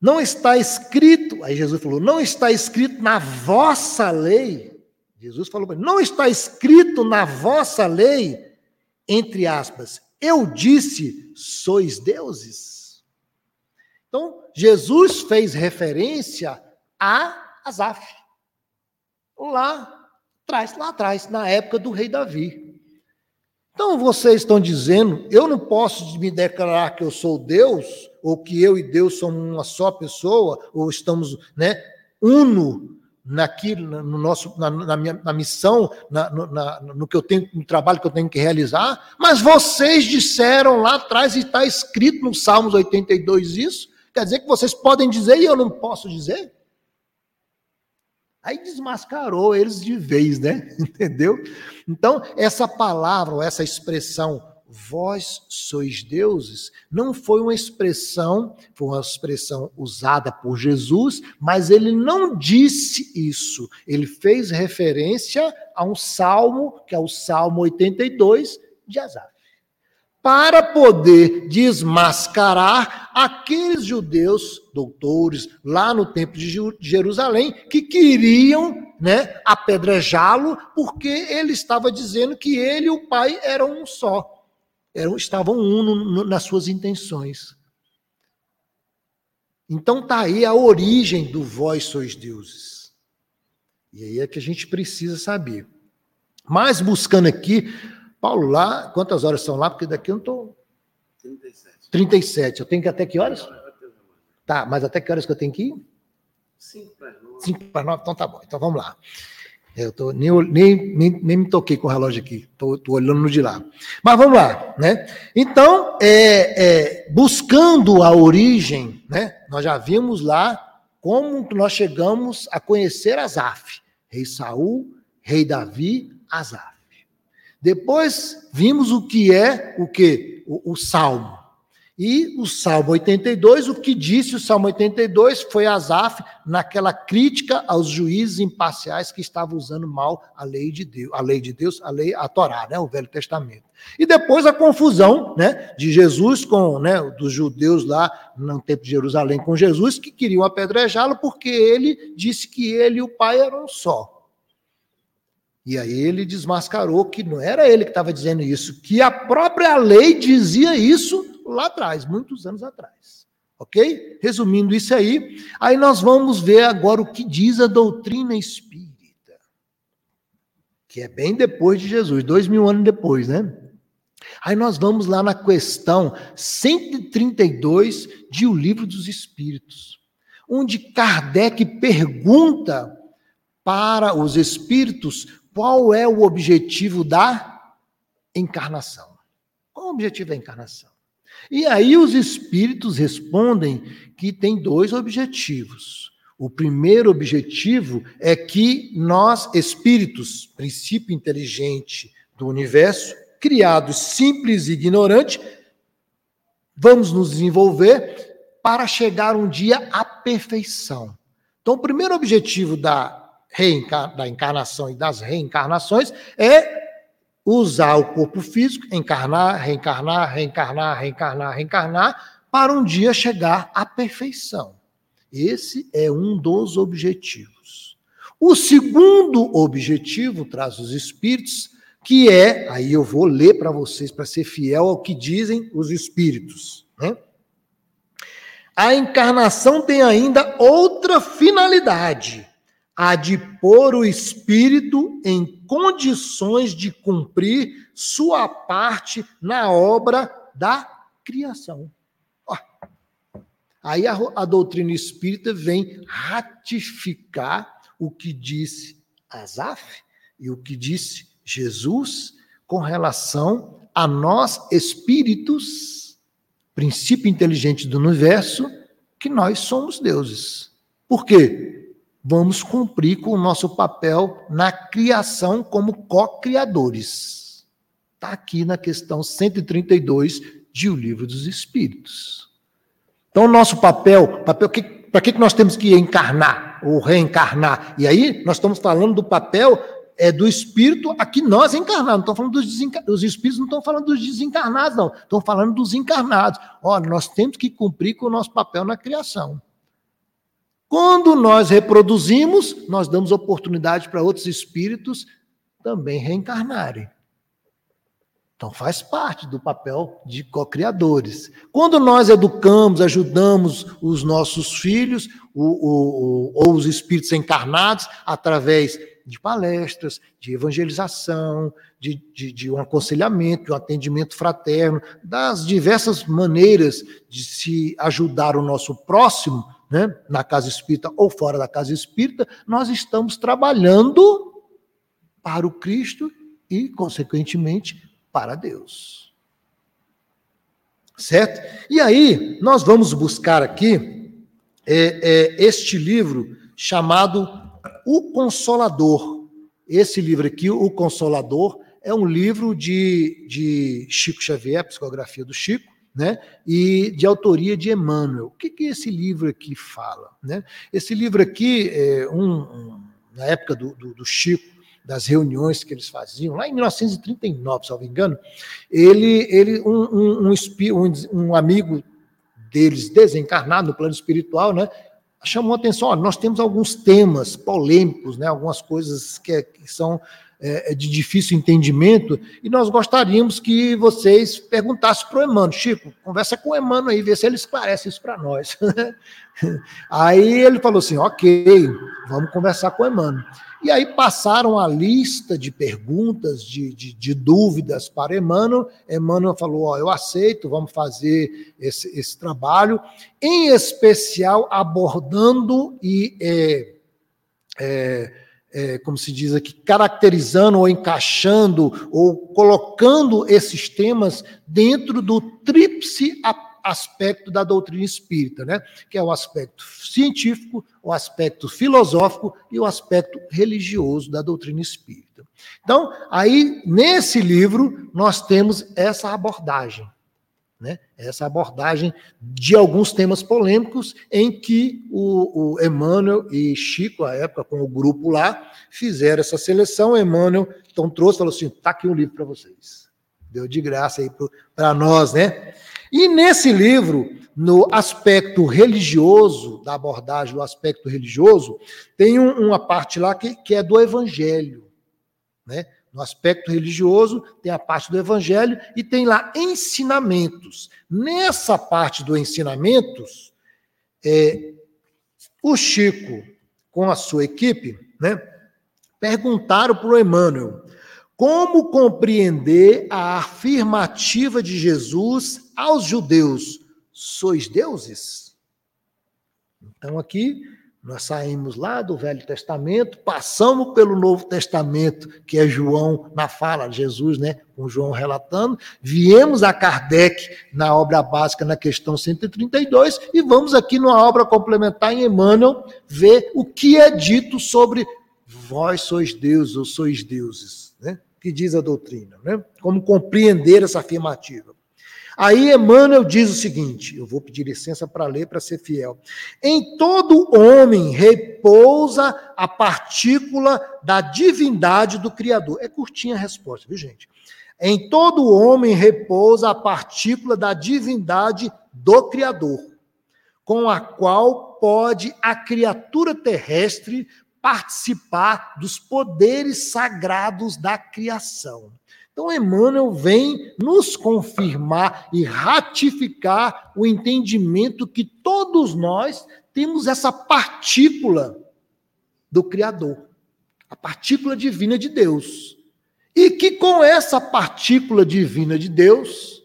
não está escrito, aí Jesus falou, não está escrito na vossa lei. Jesus falou, não está escrito na vossa lei, entre aspas, eu disse, sois deuses. Então, Jesus fez referência a Asaf. Lá atrás, lá atrás, na época do rei Davi. Então vocês estão dizendo, eu não posso me declarar que eu sou Deus, ou que eu e Deus somos uma só pessoa, ou estamos, né, uno naquilo, no nosso, na, na minha na missão, na, na, no que eu tenho, no trabalho que eu tenho que realizar. Mas vocês disseram lá atrás e está escrito no Salmos 82 isso. Quer dizer que vocês podem dizer e eu não posso dizer? Aí desmascarou eles de vez, né? <laughs> Entendeu? Então, essa palavra, ou essa expressão, vós sois deuses, não foi uma expressão, foi uma expressão usada por Jesus, mas ele não disse isso. Ele fez referência a um salmo, que é o Salmo 82 de Asaf para poder desmascarar aqueles judeus, doutores, lá no templo de Jerusalém, que queriam né, apedrejá-lo, porque ele estava dizendo que ele e o pai eram um só, eram, estavam um no, no, nas suas intenções. Então está aí a origem do vós sois deuses. E aí é que a gente precisa saber. Mas buscando aqui Paulo, lá, quantas horas são lá? Porque daqui eu não estou. 37. 37. Eu tenho que ir até que horas? Tá, mas até que horas que eu tenho que ir? 5 para 9. 5 para 9, então tá bom. Então vamos lá. Eu tô, nem, nem, nem, nem me toquei com o relógio aqui, estou olhando no de lá. Mas vamos lá, né? Então, é, é, buscando a origem, né? Nós já vimos lá como nós chegamos a conhecer Asaf, rei Saul, rei Davi, Asaf. Depois vimos o que é o que? O, o, Salmo. E o Salmo 82, o que disse o Salmo 82 foi Asaf naquela crítica aos juízes imparciais que estavam usando mal a lei de Deus, a lei de Deus, a lei, a Torá, né, o Velho Testamento. E depois a confusão, né, de Jesus com, né, dos judeus lá no templo de Jerusalém com Jesus que queriam apedrejá-lo porque ele disse que ele e o Pai eram só. E aí ele desmascarou que não era ele que estava dizendo isso, que a própria lei dizia isso lá atrás, muitos anos atrás. Ok? Resumindo isso aí, aí nós vamos ver agora o que diz a doutrina espírita, que é bem depois de Jesus, dois mil anos depois, né? Aí nós vamos lá na questão 132 de O Livro dos Espíritos, onde Kardec pergunta para os espíritos qual é o objetivo da encarnação? Qual é o objetivo da encarnação? E aí os espíritos respondem que tem dois objetivos. O primeiro objetivo é que nós, espíritos, princípio inteligente do universo, criados simples e ignorantes, vamos nos desenvolver para chegar um dia à perfeição. Então, o primeiro objetivo da da encarnação e das reencarnações é usar o corpo físico, encarnar, reencarnar, reencarnar, reencarnar, reencarnar, para um dia chegar à perfeição. Esse é um dos objetivos. O segundo objetivo traz os espíritos, que é, aí eu vou ler para vocês para ser fiel ao que dizem os espíritos. Né? A encarnação tem ainda outra finalidade, a de pôr o espírito em condições de cumprir sua parte na obra da criação. Aí a, a doutrina espírita vem ratificar o que disse Asaf e o que disse Jesus com relação a nós, espíritos, princípio inteligente do universo, que nós somos deuses. Por quê? Vamos cumprir com o nosso papel na criação como co-criadores. Está aqui na questão 132 de O Livro dos Espíritos. Então, o nosso papel, papel para que, que nós temos que encarnar ou reencarnar? E aí, nós estamos falando do papel é, do espírito aqui nós encarnados. Não falando dos, desencarnados. Os espíritos não estão falando dos desencarnados, não. Estão falando dos encarnados. Olha, nós temos que cumprir com o nosso papel na criação. Quando nós reproduzimos, nós damos oportunidade para outros espíritos também reencarnarem. Então faz parte do papel de co-criadores. Quando nós educamos, ajudamos os nossos filhos o, ou os espíritos encarnados através de palestras, de evangelização, de, de, de, um aconselhamento, de um atendimento fraterno, das diversas maneiras de se ajudar o nosso próximo, né, na casa espírita ou fora da casa espírita, nós estamos trabalhando para o Cristo e, consequentemente, para Deus. Certo? E aí, nós vamos buscar aqui é, é, este livro chamado O Consolador. Esse livro aqui, O Consolador, é um livro de, de Chico Xavier, psicografia do Chico, né? e de autoria de Emmanuel. O que, que esse livro aqui fala? Né? Esse livro aqui, é um, um na época do, do, do Chico, das reuniões que eles faziam, lá em 1939, se não me engano, ele, ele um, um, um, um amigo deles, desencarnado no plano espiritual, né, chamou a atenção, olha, nós temos alguns temas polêmicos, né, algumas coisas que, é, que são é, é de difícil entendimento, e nós gostaríamos que vocês perguntassem para o Emmanuel, Chico, conversa com o Emmanuel aí, vê se ele esclarece isso para nós. <laughs> aí ele falou assim, ok, vamos conversar com o Emmanuel. E aí passaram a lista de perguntas, de, de, de dúvidas para Emmanuel. Emmanuel falou: Ó, eu aceito, vamos fazer esse, esse trabalho, em especial abordando e, é, é, é, como se diz aqui, caracterizando ou encaixando ou colocando esses temas dentro do tríplice aspecto da doutrina espírita, né? que é o aspecto científico, o aspecto filosófico e o aspecto religioso da doutrina espírita. Então, aí, nesse livro, nós temos essa abordagem. Né? Essa abordagem de alguns temas polêmicos em que o, o Emmanuel e Chico, à época, com o grupo lá, fizeram essa seleção. Emmanuel então trouxe, falou assim: tá aqui um livro para vocês. Deu de graça aí para nós, né? E nesse livro, no aspecto religioso, da abordagem do aspecto religioso, tem um, uma parte lá que, que é do Evangelho. Né? No aspecto religioso, tem a parte do Evangelho e tem lá ensinamentos. Nessa parte do ensinamentos, é, o Chico, com a sua equipe, né, perguntaram para o Emmanuel como compreender a afirmativa de Jesus aos judeus: sois deuses? Então, aqui, nós saímos lá do Velho Testamento, passamos pelo Novo Testamento, que é João na fala, Jesus, né, com João relatando, viemos a Kardec na obra básica, na questão 132, e vamos aqui numa obra complementar em Emmanuel ver o que é dito sobre vós sois deuses ou sois deuses, né? que diz a doutrina, né? Como compreender essa afirmativa. Aí Emmanuel diz o seguinte: eu vou pedir licença para ler para ser fiel. Em todo homem repousa a partícula da divindade do Criador. É curtinha a resposta, viu, gente? Em todo homem repousa a partícula da divindade do Criador, com a qual pode a criatura terrestre participar dos poderes sagrados da criação. Então, Emmanuel vem nos confirmar e ratificar o entendimento que todos nós temos essa partícula do Criador, a partícula divina de Deus. E que com essa partícula divina de Deus,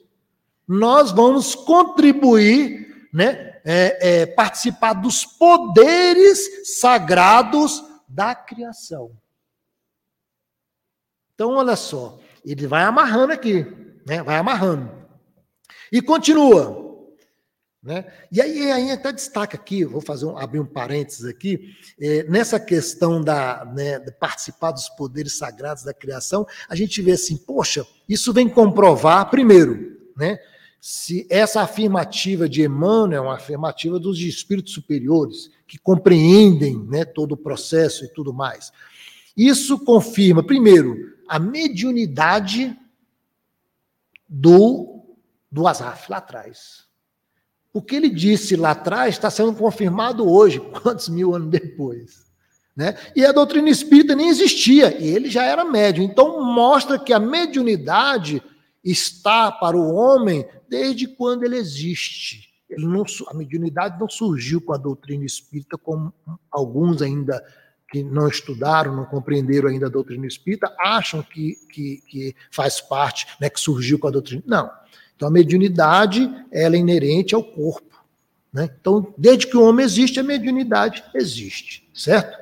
nós vamos contribuir, né, é, é, participar dos poderes sagrados da criação. Então, olha só, ele vai amarrando aqui, né? Vai amarrando. E continua. Né? E aí, aí até destaca aqui, vou fazer um, abrir um parênteses aqui, é, nessa questão da, né, de participar dos poderes sagrados da criação, a gente vê assim, poxa, isso vem comprovar, primeiro, né, se essa afirmativa de Emmanuel é uma afirmativa dos espíritos superiores, que compreendem né, todo o processo e tudo mais. Isso confirma, primeiro, a mediunidade do, do Azaf lá atrás. O que ele disse lá atrás está sendo confirmado hoje, <laughs> quantos mil anos depois. Né? E a doutrina espírita nem existia, e ele já era médium. Então, mostra que a mediunidade está para o homem desde quando ele existe. Ele não, a mediunidade não surgiu com a doutrina espírita, como alguns ainda que não estudaram, não compreenderam ainda a doutrina espírita, acham que, que, que faz parte, né, que surgiu com a doutrina. Não. Então, a mediunidade ela é inerente ao corpo. Né? Então, desde que o homem existe, a mediunidade existe, certo?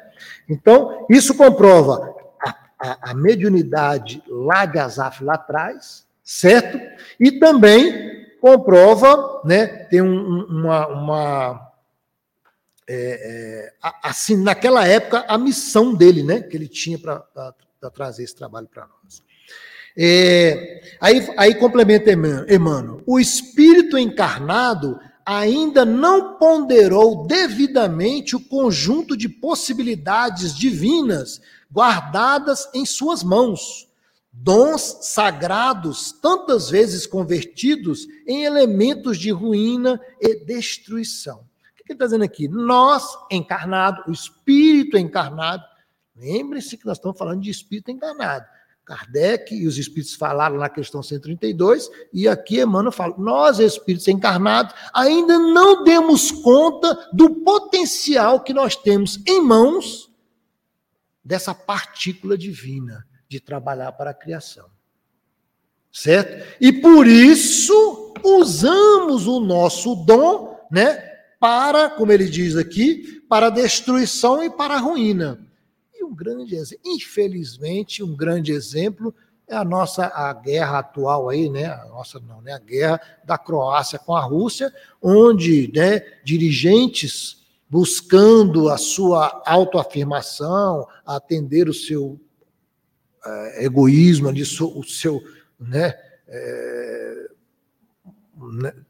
Então, isso comprova a, a, a mediunidade lá de Azaf, lá atrás, certo? E também comprova, né, tem um, uma, uma é, é, assim, naquela época, a missão dele, né, que ele tinha para trazer esse trabalho para nós. É, aí, aí complementa Emmanuel: o espírito encarnado ainda não ponderou devidamente o conjunto de possibilidades divinas guardadas em suas mãos, dons sagrados tantas vezes convertidos em elementos de ruína e destruição ele está dizendo aqui? Nós, encarnado, o espírito encarnado, lembre-se que nós estamos falando de espírito encarnado. Kardec e os espíritos falaram na questão 132, e aqui Emmanuel fala: nós, espíritos encarnados, ainda não demos conta do potencial que nós temos em mãos dessa partícula divina de trabalhar para a criação. Certo? E por isso usamos o nosso dom, né? Para, como ele diz aqui, para a destruição e para a ruína. E um grande exemplo, infelizmente, um grande exemplo é a nossa a guerra atual aí, né? A nossa não, né? A guerra da Croácia com a Rússia, onde, né, dirigentes buscando a sua autoafirmação, atender o seu uh, egoísmo ali, o seu, né, é,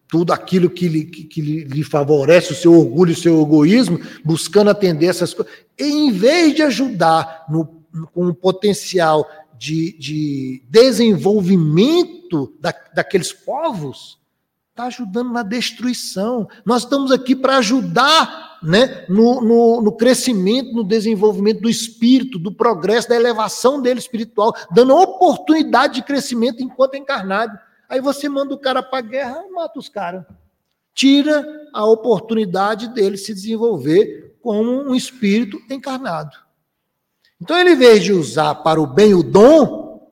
tudo aquilo que lhe, que, que lhe favorece o seu orgulho, o seu egoísmo, buscando atender essas coisas. Em vez de ajudar no, com um potencial de, de desenvolvimento da, daqueles povos, está ajudando na destruição. Nós estamos aqui para ajudar né, no, no, no, crescimento, no desenvolvimento do espírito, do progresso, da elevação dele espiritual, dando oportunidade de crescimento enquanto encarnado. Aí você manda o cara para a guerra e mata os caras. Tira a oportunidade dele se desenvolver como um espírito encarnado. Então, ele, em vez de usar para o bem o dom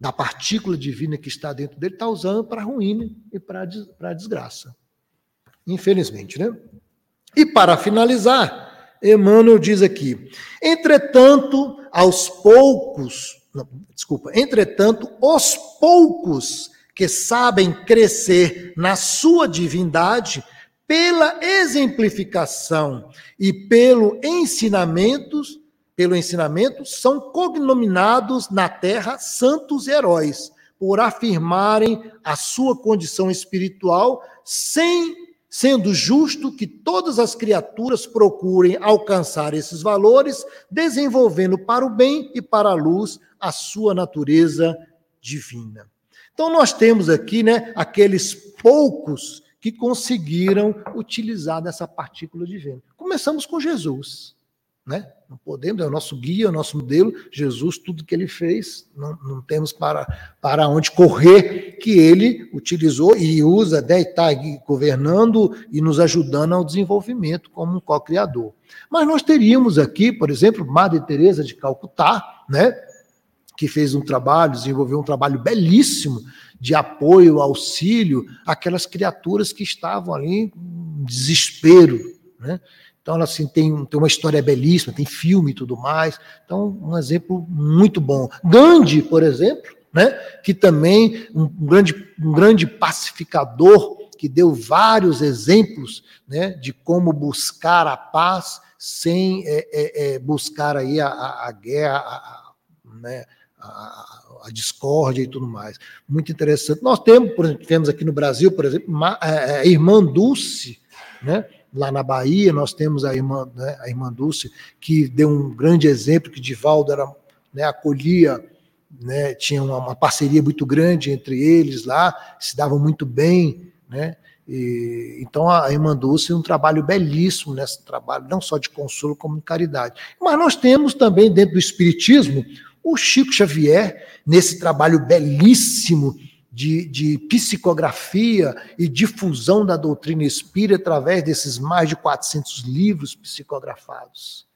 da partícula divina que está dentro dele, está usando para a ruína e para a desgraça. Infelizmente, né? E para finalizar, Emmanuel diz aqui: entretanto, aos poucos não, desculpa. Entretanto, os poucos que sabem crescer na sua divindade, pela exemplificação e pelo ensinamentos, pelo ensinamento, são cognominados na terra santos heróis, por afirmarem a sua condição espiritual sem sendo justo que todas as criaturas procurem alcançar esses valores, desenvolvendo para o bem e para a luz a sua natureza divina. Então nós temos aqui, né, aqueles poucos que conseguiram utilizar dessa partícula divina. Começamos com Jesus. Né? Não podemos, é o nosso guia, é o nosso modelo, Jesus, tudo que ele fez, não, não temos para, para onde correr, que ele utilizou e usa, né, está governando e nos ajudando ao desenvolvimento como um co-criador. Mas nós teríamos aqui, por exemplo, Madre Teresa de Calcutá, né, que fez um trabalho, desenvolveu um trabalho belíssimo de apoio, auxílio àquelas criaturas que estavam ali em desespero, né? Então, ela assim, tem, tem uma história belíssima, tem filme e tudo mais. Então, um exemplo muito bom. Gandhi, por exemplo, né, que também um grande, um grande pacificador, que deu vários exemplos né, de como buscar a paz sem é, é, é, buscar aí a, a, a guerra, a, né, a, a, discórdia e tudo mais. Muito interessante. Nós temos, por exemplo, temos aqui no Brasil, por exemplo, uma, é, a irmã Dulce, né, lá na Bahia, nós temos a irmã, né, a irmã Dulce, que deu um grande exemplo, que Divaldo era, né, acolhia, né, tinha uma, uma, parceria muito grande entre eles lá, se davam muito bem, né, e, então a irmã Dulce um trabalho belíssimo nesse trabalho, não só de consolo, como de caridade. Mas nós temos também dentro do Espiritismo o Chico Xavier, nesse trabalho belíssimo de, de, psicografia e difusão da doutrina espírita através desses mais de 400 livros psicografados.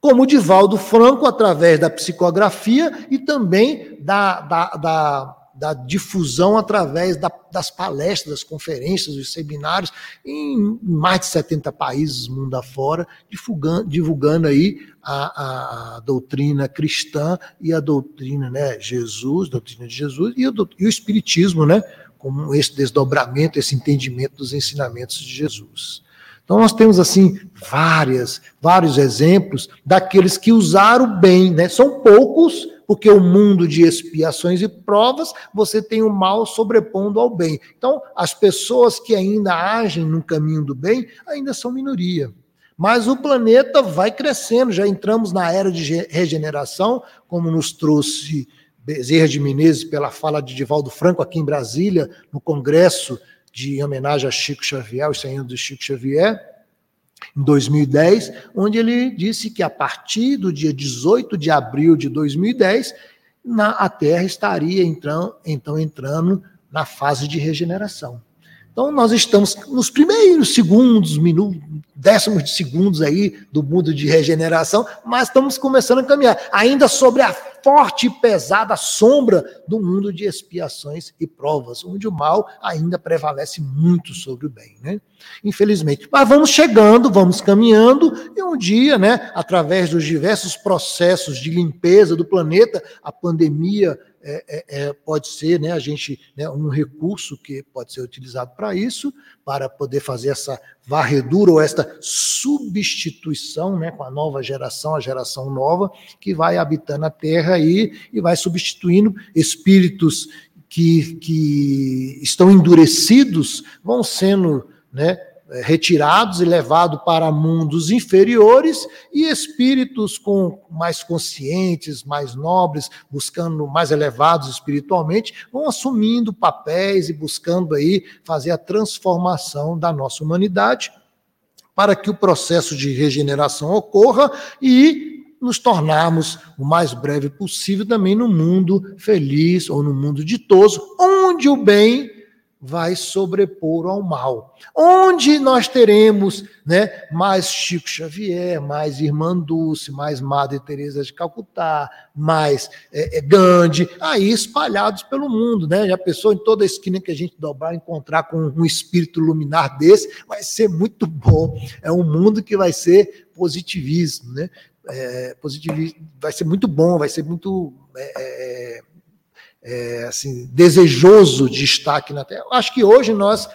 Como o Divaldo Franco, através da psicografia e também da, da, da da difusão através da, das palestras, das conferências, dos seminários, em mais de 70 países mundo afora, divulgando, divulgando aí a, a, doutrina cristã e a doutrina, né, Jesus, doutrina de Jesus, e o, e o Espiritismo, né, como esse desdobramento, esse entendimento dos ensinamentos de Jesus. Então nós temos assim várias, vários exemplos daqueles que usaram bem, né? São poucos, porque o mundo de expiações e provas, você tem o mal sobrepondo ao bem. Então, as pessoas que ainda agem no caminho do bem ainda são minoria. Mas o planeta vai crescendo, já entramos na era de regeneração, como nos trouxe Bezerra de Menezes pela fala de Divaldo Franco aqui em Brasília, no Congresso de homenagem a Chico Xavier, os 100 anos do Chico Xavier em 2010, onde ele disse que a partir do dia 18 de abril de 2010, na, a Terra estaria então, então entrando na fase de regeneração. Então, nós estamos nos primeiros segundos, minutos, décimos de segundos aí do mundo de regeneração, mas estamos começando a caminhar, ainda sobre a forte e pesada sombra do mundo de expiações e provas, onde o mal ainda prevalece muito sobre o bem, né? Infelizmente. Mas vamos chegando, vamos caminhando, e um dia, né, através dos diversos processos de limpeza do planeta, a pandemia é, é, é, pode ser né, a gente né, um recurso que pode ser utilizado para isso, para poder fazer essa varredura ou esta substituição né, com a nova geração, a geração nova, que vai habitando a Terra aí e vai substituindo espíritos que, que estão endurecidos, vão sendo né, retirados e levados para mundos inferiores e espíritos com mais conscientes, mais nobres, buscando mais elevados espiritualmente, vão assumindo papéis e buscando aí fazer a transformação da nossa humanidade para que o processo de regeneração ocorra e nos tornarmos o mais breve possível também no mundo feliz ou no mundo ditoso, onde o bem vai sobrepor ao mal. Onde nós teremos né, mais Chico Xavier, mais Irmã Dulce, mais Madre Teresa de Calcutá, mais é, é, Gandhi, aí espalhados pelo mundo. Né? Já pensou em toda a esquina que a gente dobrar, encontrar com um espírito luminar desse, vai ser muito bom. É um mundo que vai ser positivismo, né? É, positivismo vai ser muito bom, vai ser muito é, é assim, desejoso de estar aqui na Terra. Acho que hoje nós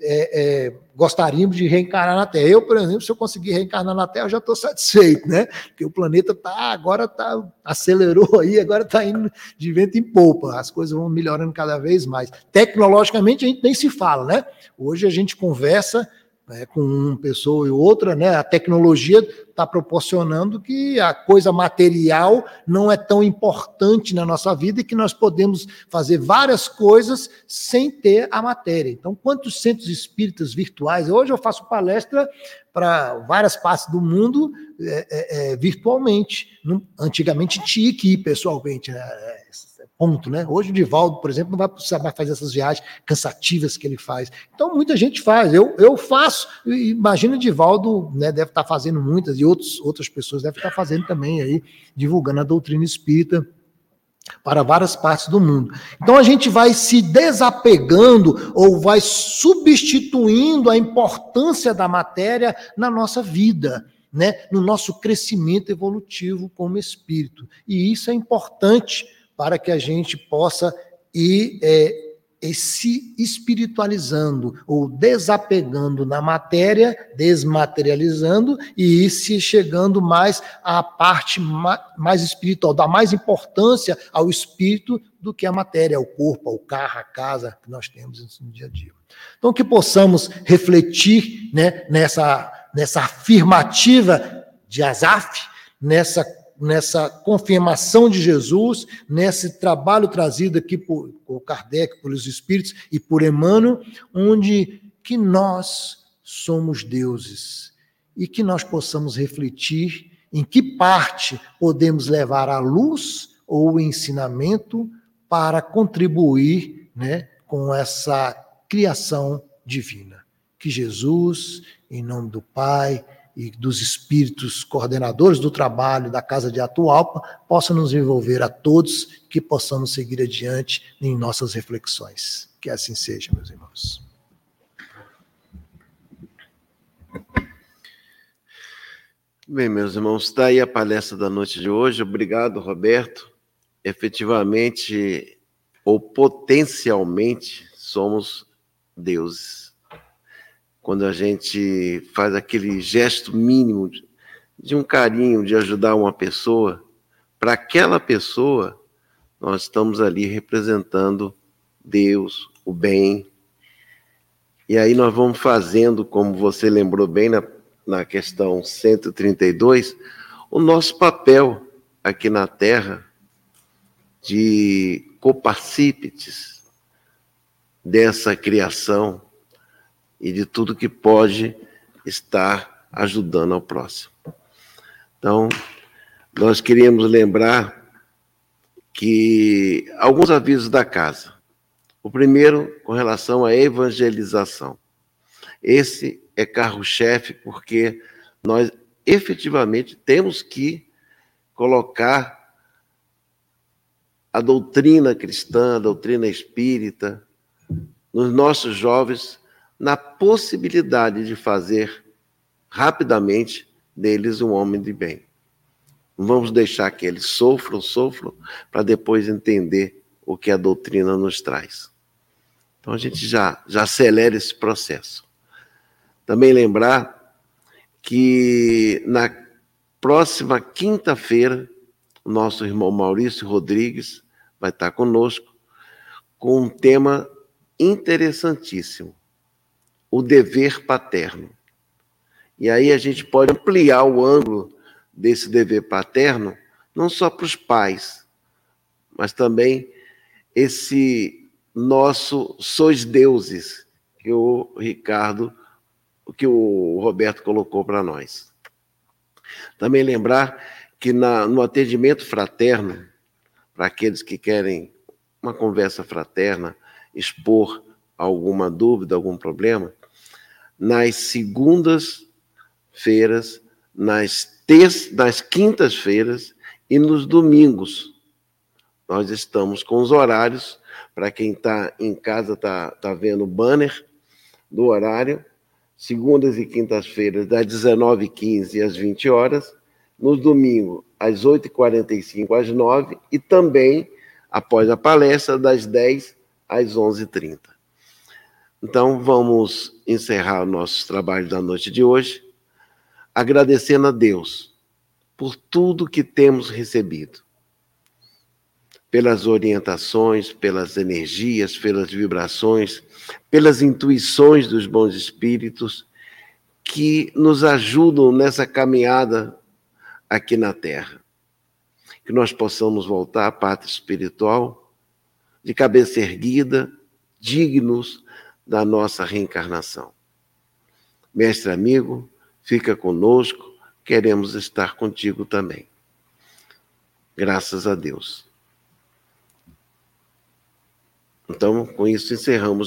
é, é, gostaríamos de reencarnar na Terra. Eu, por exemplo, se eu conseguir reencarnar na Terra, eu já estou satisfeito, né? Porque o planeta tá agora tá acelerou aí, agora está indo de vento em polpa. As coisas vão melhorando cada vez mais. Tecnologicamente a gente nem se fala, né? Hoje a gente conversa né, com uma pessoa e outra, né, a tecnologia está proporcionando que a coisa material não é tão importante na nossa vida e que nós podemos fazer várias coisas sem ter a matéria. Então, quantos centros espíritas virtuais? Hoje eu faço palestra para várias partes do mundo é, é, é virtualmente. Antigamente tinha que ir pessoalmente. Né? Ponto, né? Hoje o Divaldo, por exemplo, não vai precisar mais fazer essas viagens cansativas que ele faz. Então, muita gente faz. Eu, eu faço. Imagina o Divaldo né, deve estar fazendo muitas, e outros, outras pessoas devem estar fazendo também aí, divulgando a doutrina espírita para várias partes do mundo. Então a gente vai se desapegando ou vai substituindo a importância da matéria na nossa vida, né? no nosso crescimento evolutivo como espírito. E isso é importante para que a gente possa ir é, se espiritualizando ou desapegando na matéria, desmaterializando e se chegando mais à parte mais espiritual, dar mais importância ao espírito do que a matéria, ao corpo, ao carro, à casa que nós temos no dia a dia. Então, que possamos refletir né, nessa, nessa afirmativa de Azaf, nessa nessa confirmação de Jesus, nesse trabalho trazido aqui por, por Kardec, pelos Espíritos e por Emmanuel, onde que nós somos deuses e que nós possamos refletir em que parte podemos levar a luz ou o ensinamento para contribuir né, com essa criação divina. Que Jesus, em nome do Pai, e dos espíritos coordenadores do trabalho da Casa de Atualpa possa nos envolver a todos, que possamos seguir adiante em nossas reflexões. Que assim seja, meus irmãos. Bem, meus irmãos, está aí a palestra da noite de hoje. Obrigado, Roberto. Efetivamente, ou potencialmente, somos deuses quando a gente faz aquele gesto mínimo de um carinho, de ajudar uma pessoa, para aquela pessoa, nós estamos ali representando Deus, o bem. E aí nós vamos fazendo, como você lembrou bem na, na questão 132, o nosso papel aqui na Terra de copartícips dessa criação e de tudo que pode estar ajudando ao próximo. Então, nós queríamos lembrar que alguns avisos da casa. O primeiro, com relação à evangelização. Esse é carro-chefe, porque nós efetivamente temos que colocar a doutrina cristã, a doutrina espírita, nos nossos jovens na possibilidade de fazer rapidamente deles um homem de bem. Não vamos deixar que eles sofram, sofram, para depois entender o que a doutrina nos traz. Então a gente já, já acelera esse processo. Também lembrar que na próxima quinta-feira, o nosso irmão Maurício Rodrigues vai estar conosco com um tema interessantíssimo o dever paterno. E aí a gente pode ampliar o ângulo desse dever paterno, não só para os pais, mas também esse nosso sois deuses que o Ricardo, que o Roberto colocou para nós. Também lembrar que na, no atendimento fraterno, para aqueles que querem uma conversa fraterna, expor alguma dúvida, algum problema, nas segundas-feiras, nas, nas quintas-feiras e nos domingos. Nós estamos com os horários, para quem está em casa está tá vendo o banner do horário, segundas e quintas-feiras, das 19h15 às 20 horas, nos domingos, às 8h45 às 9 e também, após a palestra, das 10 às 11h30. Então, vamos encerrar o nosso trabalho da noite de hoje, agradecendo a Deus por tudo que temos recebido, pelas orientações, pelas energias, pelas vibrações, pelas intuições dos bons espíritos que nos ajudam nessa caminhada aqui na Terra. Que nós possamos voltar à pátria espiritual de cabeça erguida, dignos da nossa reencarnação. Mestre amigo, fica conosco, queremos estar contigo também. Graças a Deus. Então, com isso, encerramos